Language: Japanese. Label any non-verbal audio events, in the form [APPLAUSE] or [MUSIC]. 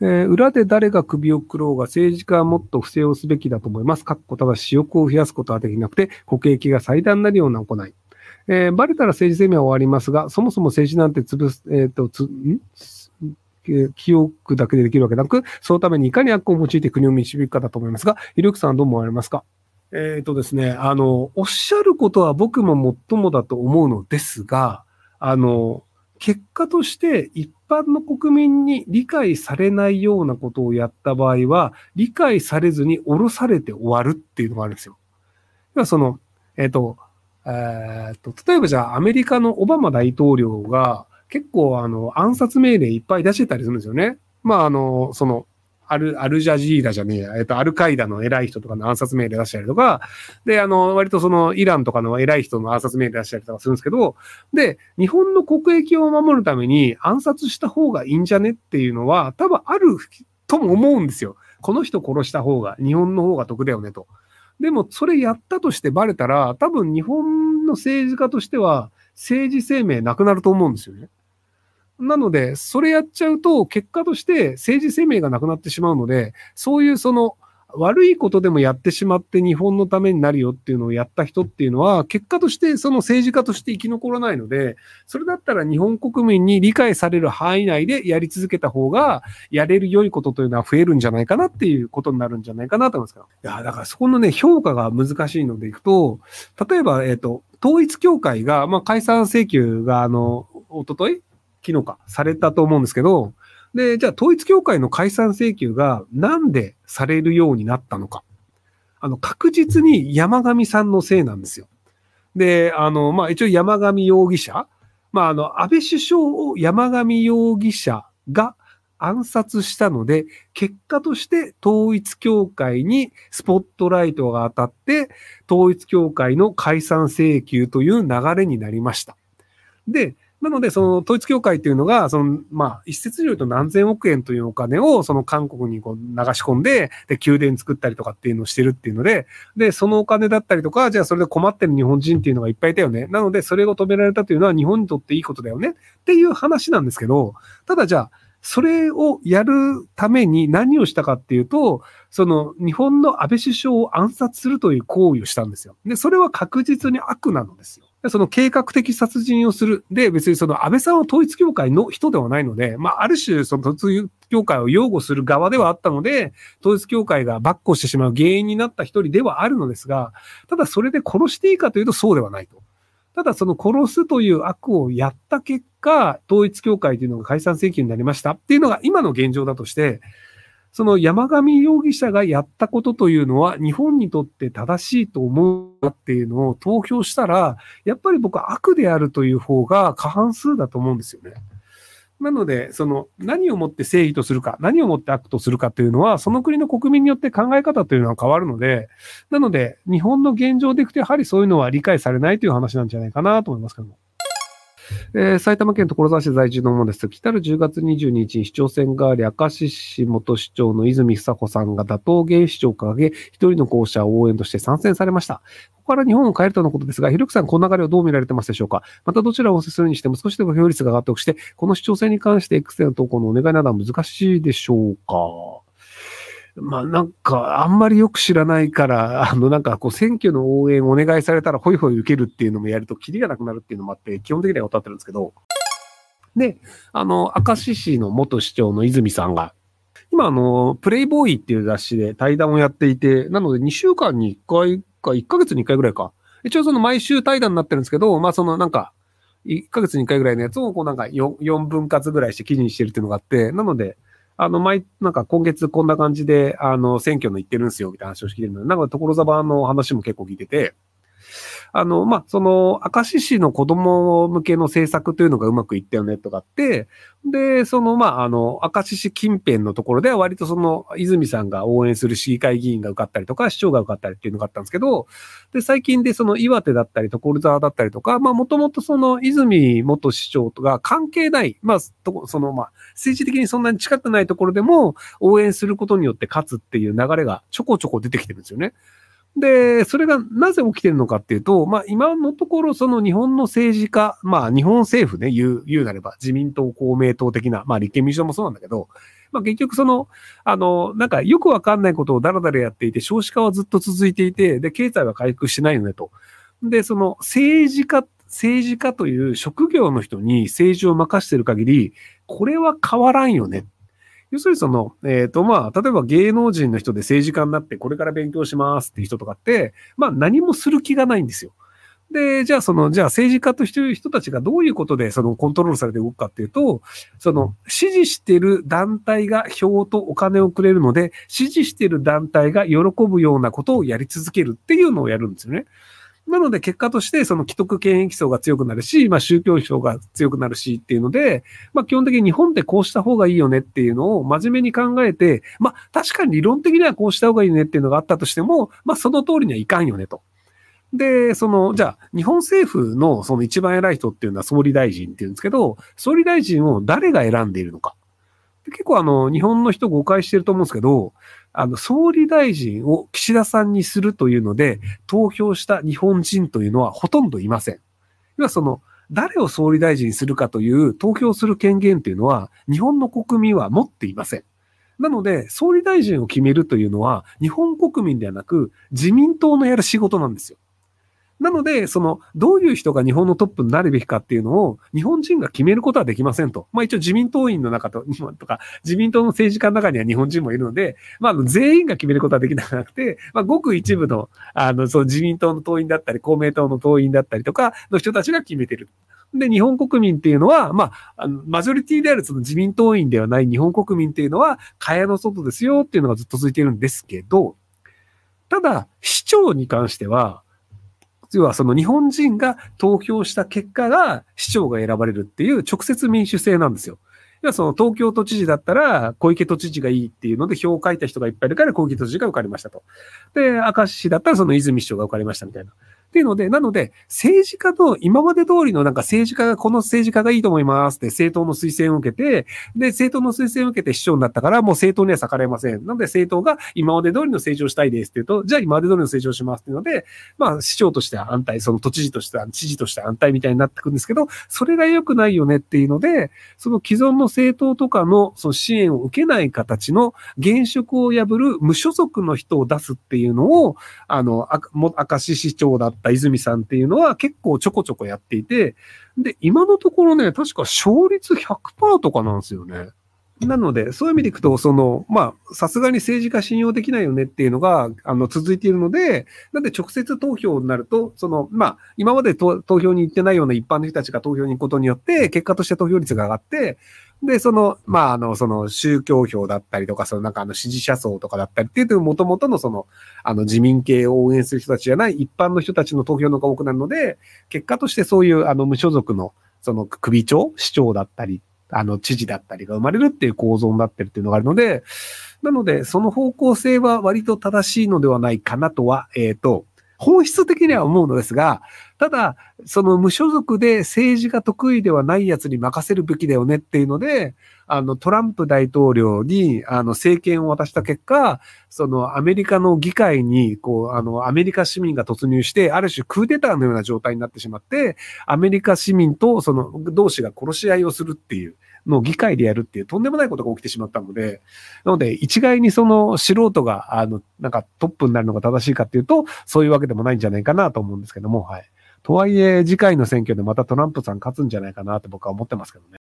えー、裏で誰が首をくろうが政治家はもっと不正をすべきだと思います。かっこただ私欲を増やすことはできなくて、国益が最大になるような行い。えー、バレたら政治生命は終わりますが、そもそも政治なんて潰す、えっ、ー、と、つ、ん？記憶だけでできるわけなく、そのためにいかに悪行を用いて国を導くかだと思いますが、ひろゆきさんはどう思われますか？えっ、ー、とですね、あの、おっしゃることは僕ももっともだと思うのですが、あの、結果として一般の国民に理解されないようなことをやった場合は、理解されずに降ろされて終わるっていうのがあるんですよ。要はその、えっ、ー、と、えっ、と、例えばじゃあアメリカのオバマ大統領が結構あの暗殺命令いっぱい出してたりするんですよね。まああの、その、アル、アルジャジーラじゃねえや、えっと、アルカイダの偉い人とかの暗殺命令出したりとか、で、あの、割とその、イランとかの偉い人の暗殺命令出したりとかするんですけど、で、日本の国益を守るために暗殺した方がいいんじゃねっていうのは、多分あるとも思うんですよ。この人殺した方が、日本の方が得だよねと。でも、それやったとしてバレたら、多分日本の政治家としては、政治生命なくなると思うんですよね。なので、それやっちゃうと、結果として政治生命がなくなってしまうので、そういうその、悪いことでもやってしまって日本のためになるよっていうのをやった人っていうのは、結果としてその政治家として生き残らないので、それだったら日本国民に理解される範囲内でやり続けた方が、やれる良いことというのは増えるんじゃないかなっていうことになるんじゃないかなと思いますけど。いや、だからそこのね、評価が難しいのでいくと、例えば、えっ、と、統一協会が、まあ、解散請求が、あの、おととい昨日か、されたと思うんですけど、で、じゃあ統一協会の解散請求がなんでされるようになったのか。あの、確実に山上さんのせいなんですよ。で、あの、まあ、一応山上容疑者、まあ、あの、安倍首相を山上容疑者が暗殺したので、結果として統一協会にスポットライトが当たって、統一協会の解散請求という流れになりました。で、なので、その統一教会っていうのが、その、まあ、一説によると何千億円というお金を、その韓国にこう流し込んで、で、宮殿作ったりとかっていうのをしてるっていうので、で、そのお金だったりとか、じゃあそれで困ってる日本人っていうのがいっぱいいたよね。なので、それを止められたというのは日本にとっていいことだよねっていう話なんですけど、ただじゃあ、それをやるために何をしたかっていうと、その日本の安倍首相を暗殺するという行為をしたんですよ。で、それは確実に悪なのですよ。その計画的殺人をする。で、別にその安倍さんは統一教会の人ではないので、まあ、ある種、その統一教会を擁護する側ではあったので、統一教会が跋扈してしまう原因になった一人ではあるのですが、ただそれで殺していいかというとそうではないと。ただその殺すという悪をやった結果、統一教会というのが解散請求になりましたっていうのが今の現状だとして、その山上容疑者がやったことというのは日本にとって正しいと思うっていうのを投票したら、やっぱり僕は悪であるという方が [LAUGHS] 過半数だと思うんですよね。なので、その何をもって正義とするか、何をもって悪とするかというのは、その国の国民によって考え方というのは変わるので、なので、日本の現状でいくと、やはりそういうのは理解されないという話なんじゃないかなと思いますけども。えー、埼玉県所沢市在住のものです。来たる10月22日に市長選があり、明石市元市長の泉房子さんが打倒現市長を掲げ、一人の候補者を応援として参戦されました。ここから日本を変えるとのことですが、ひろくさん、この流れをどう見られてますでしょうか？またどちらをおするにしても少しでも票率が上がっておくして、この市長選に関して X での投稿のお願いなどは難しいでしょうか？まあなんか、あんまりよく知らないから、あのなんかこう選挙の応援お願いされたらホイホイ受けるっていうのもやるとキリがなくなるっていうのもあって、基本的には歌ってるんですけど、で、あの、明石市の元市長の泉さんが、今あの、プレイボーイっていう雑誌で対談をやっていて、なので2週間に1回か、1ヶ月に1回ぐらいか。一応その毎週対談になってるんですけど、まあそのなんか、1ヶ月に1回ぐらいのやつをこうなんか 4, 4分割ぐらいして記事にしてるっていうのがあって、なので、あの、毎、なんか今月こんな感じで、あの、選挙の行ってるんすよ、みたいな話を聞いてるので、なんか所沢の話も結構聞いてて、あの、まあ、その、明石市の子供向けの政策というのがうまくいったよねとかって、で、その、まあ、あの、明石市近辺のところでは割とその、泉さんが応援する市議会議員が受かったりとか、市長が受かったりっていうのがあったんですけど、で、最近でその岩手だったり、所沢だったりとか、まあ、もともとその、泉元市長とか関係ない、まあ、その、まあ、政治的にそんなに近くないところでも、応援することによって勝つっていう流れがちょこちょこ出てきてるんですよね。で、それがなぜ起きてるのかっていうと、まあ今のところその日本の政治家、まあ日本政府ね、言う、言うなれば自民党、公明党的な、まあ立憲民主党もそうなんだけど、まあ結局その、あの、なんかよくわかんないことをだらだらやっていて、少子化はずっと続いていて、で、経済は回復してないよねと。で、その政治家、政治家という職業の人に政治を任してる限り、これは変わらんよね。要するにその、えっ、ー、とまあ、例えば芸能人の人で政治家になってこれから勉強しますっていう人とかって、まあ何もする気がないんですよ。で、じゃあその、じゃあ政治家という人たちがどういうことでそのコントロールされて動くかっていうと、その支持してる団体が票とお金をくれるので、支持してる団体が喜ぶようなことをやり続けるっていうのをやるんですよね。なので結果としてその既得権益層が強くなるし、まあ宗教層が強くなるしっていうので、まあ基本的に日本ってこうした方がいいよねっていうのを真面目に考えて、まあ確かに理論的にはこうした方がいいねっていうのがあったとしても、まあその通りにはいかんよねと。で、その、じゃあ、日本政府のその一番偉い人っていうのは総理大臣っていうんですけど、総理大臣を誰が選んでいるのか。結構あの、日本の人誤解してると思うんですけど、あの、総理大臣を岸田さんにするというので、投票した日本人というのはほとんどいません。要はその、誰を総理大臣にするかという投票する権限というのは、日本の国民は持っていません。なので、総理大臣を決めるというのは、日本国民ではなく、自民党のやる仕事なんですよ。なので、その、どういう人が日本のトップになるべきかっていうのを、日本人が決めることはできませんと。まあ一応自民党員の中と、[LAUGHS] とか、自民党の政治家の中には日本人もいるので、まあ全員が決めることはできなくて、まあごく一部の、あの、そう自民党の党員だったり、公明党の党員だったりとかの人たちが決めてる。で、日本国民っていうのは、まあ、あのマジョリティであるその自民党員ではない日本国民っていうのは、蚊帳の外ですよっていうのがずっと続いてるんですけど、ただ、市長に関しては、要はその日本人が投票した結果が市長が選ばれるっていう直接民主制なんですよ。要はその東京都知事だったら小池都知事がいいっていうので票を書いた人がいっぱいいるから小池都知事が受かりましたと。で、明石市だったらその泉市長が受かりましたみたいな。っていうので、なので、政治家の今まで通りのなんか政治家がこの政治家がいいと思いますって政党の推薦を受けて、で、政党の推薦を受けて市長になったからもう政党には逆らえません。なので政党が今まで通りの政治をしたいですって言うと、じゃあ今まで通りの政治をしますっていうので、まあ市長としては安泰、その都知事としては、知事としては安泰みたいになってくんですけど、それが良くないよねっていうので、その既存の政党とかのその支援を受けない形の現職を破る無所属の人を出すっていうのを、あの、明石市長だった泉さんっていうのは結構ちょこちょこやっていて、で、今のところね、確か勝率100%とかなんですよね。なので、そういう意味でいくと、その、まあ、さすがに政治家信用できないよねっていうのが、あの、続いているので、なんで直接投票になると、その、まあ、今まで投票に行ってないような一般の人たちが投票に行くことによって、結果として投票率が上がって、で、その、まあ、あの、その宗教票だったりとか、そのなんかあの支持者層とかだったりっていうと、もともとのその、あの自民系を応援する人たちじゃない一般の人たちの投票のが多くなるので、結果としてそういうあの無所属の、その首長、市長だったり、あの知事だったりが生まれるっていう構造になってるっていうのがあるので、なので、その方向性は割と正しいのではないかなとは、えっ、ー、と、本質的には思うのですが、ただ、その無所属で政治が得意ではないやつに任せるべきだよねっていうので、あの、トランプ大統領に、あの、政権を渡した結果、そのアメリカの議会に、こう、あの、アメリカ市民が突入して、ある種クーデターのような状態になってしまって、アメリカ市民とその同士が殺し合いをするっていう、の議会でやるっていうとんでもないことが起きてしまったので、なので一概にその素人が、あの、なんかトップになるのが正しいかっていうと、そういうわけでもないんじゃないかなと思うんですけども、はい。とはいえ、次回の選挙でまたトランプさん勝つんじゃないかなって僕は思ってますけどね。